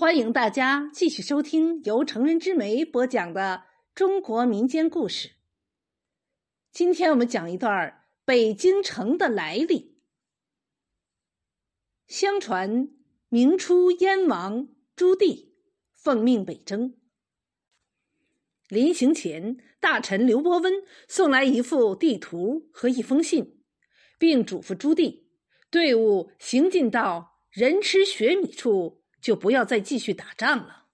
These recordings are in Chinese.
欢迎大家继续收听由成人之美播讲的中国民间故事。今天我们讲一段北京城的来历。相传明初燕王朱棣奉命北征，临行前，大臣刘伯温送来一幅地图和一封信，并嘱咐朱棣，队伍行进到人吃雪米处。就不要再继续打仗了。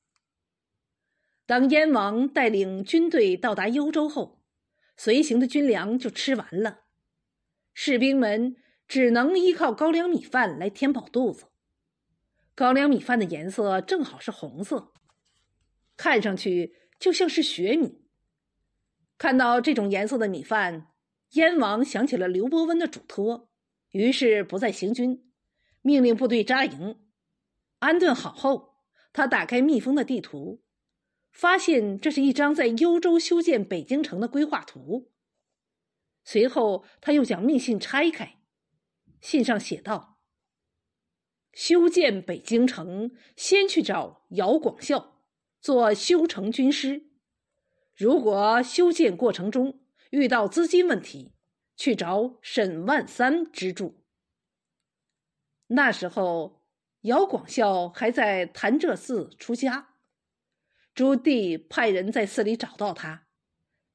当燕王带领军队到达幽州后，随行的军粮就吃完了，士兵们只能依靠高粱米饭来填饱肚子。高粱米饭的颜色正好是红色，看上去就像是雪米。看到这种颜色的米饭，燕王想起了刘伯温的嘱托，于是不再行军，命令部队扎营。安顿好后，他打开密封的地图，发现这是一张在幽州修建北京城的规划图。随后，他又将密信拆开，信上写道：“修建北京城，先去找姚广孝做修城军师；如果修建过程中遇到资金问题，去找沈万三资助。”那时候。姚广孝还在潭柘寺出家，朱棣派人在寺里找到他，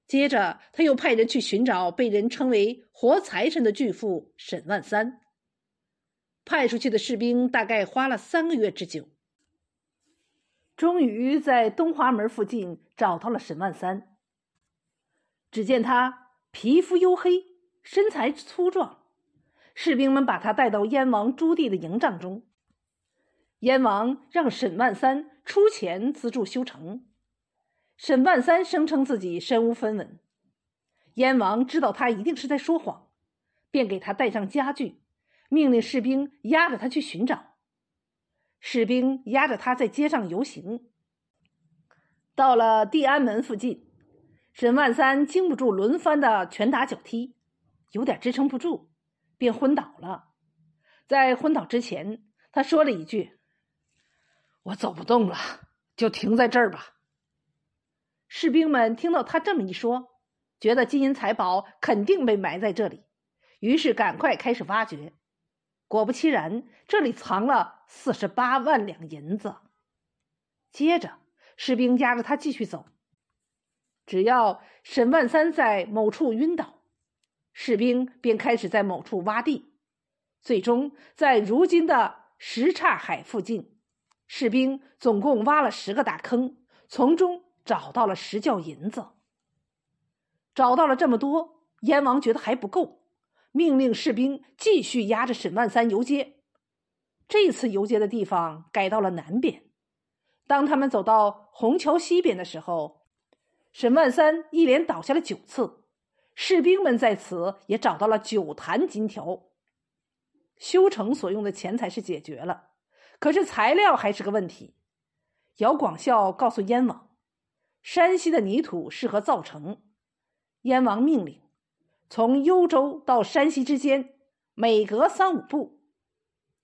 接着他又派人去寻找被人称为“活财神”的巨富沈万三。派出去的士兵大概花了三个月之久，终于在东华门附近找到了沈万三。只见他皮肤黝黑，身材粗壮，士兵们把他带到燕王朱棣的营帐中。燕王让沈万三出钱资助修城，沈万三声称自己身无分文。燕王知道他一定是在说谎，便给他带上家具，命令士兵押着他去寻找。士兵押着他在街上游行，到了地安门附近，沈万三经不住轮番的拳打脚踢，有点支撑不住，便昏倒了。在昏倒之前，他说了一句。我走不动了，就停在这儿吧。士兵们听到他这么一说，觉得金银财宝肯定被埋在这里，于是赶快开始挖掘。果不其然，这里藏了四十八万两银子。接着，士兵押着他继续走。只要沈万三在某处晕倒，士兵便开始在某处挖地，最终在如今的什刹海附近。士兵总共挖了十个大坑，从中找到了十窖银子。找到了这么多，燕王觉得还不够，命令士兵继续押着沈万三游街。这次游街的地方改到了南边。当他们走到虹桥西边的时候，沈万三一连倒下了九次，士兵们在此也找到了九坛金条。修城所用的钱财是解决了。可是材料还是个问题。姚广孝告诉燕王，山西的泥土适合造城。燕王命令，从幽州到山西之间，每隔三五步，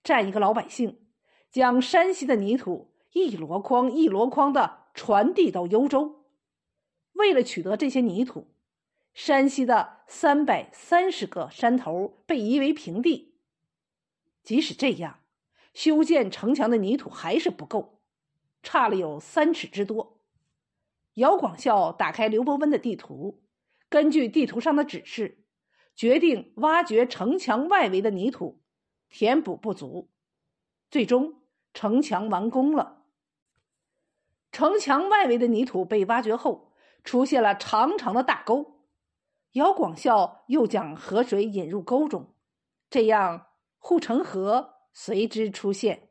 站一个老百姓，将山西的泥土一箩筐一箩筐的传递到幽州。为了取得这些泥土，山西的三百三十个山头被夷为平地。即使这样。修建城墙的泥土还是不够，差了有三尺之多。姚广孝打开刘伯温的地图，根据地图上的指示，决定挖掘城墙外围的泥土，填补不足。最终，城墙完工了。城墙外围的泥土被挖掘后，出现了长长的大沟。姚广孝又将河水引入沟中，这样护城河。随之出现。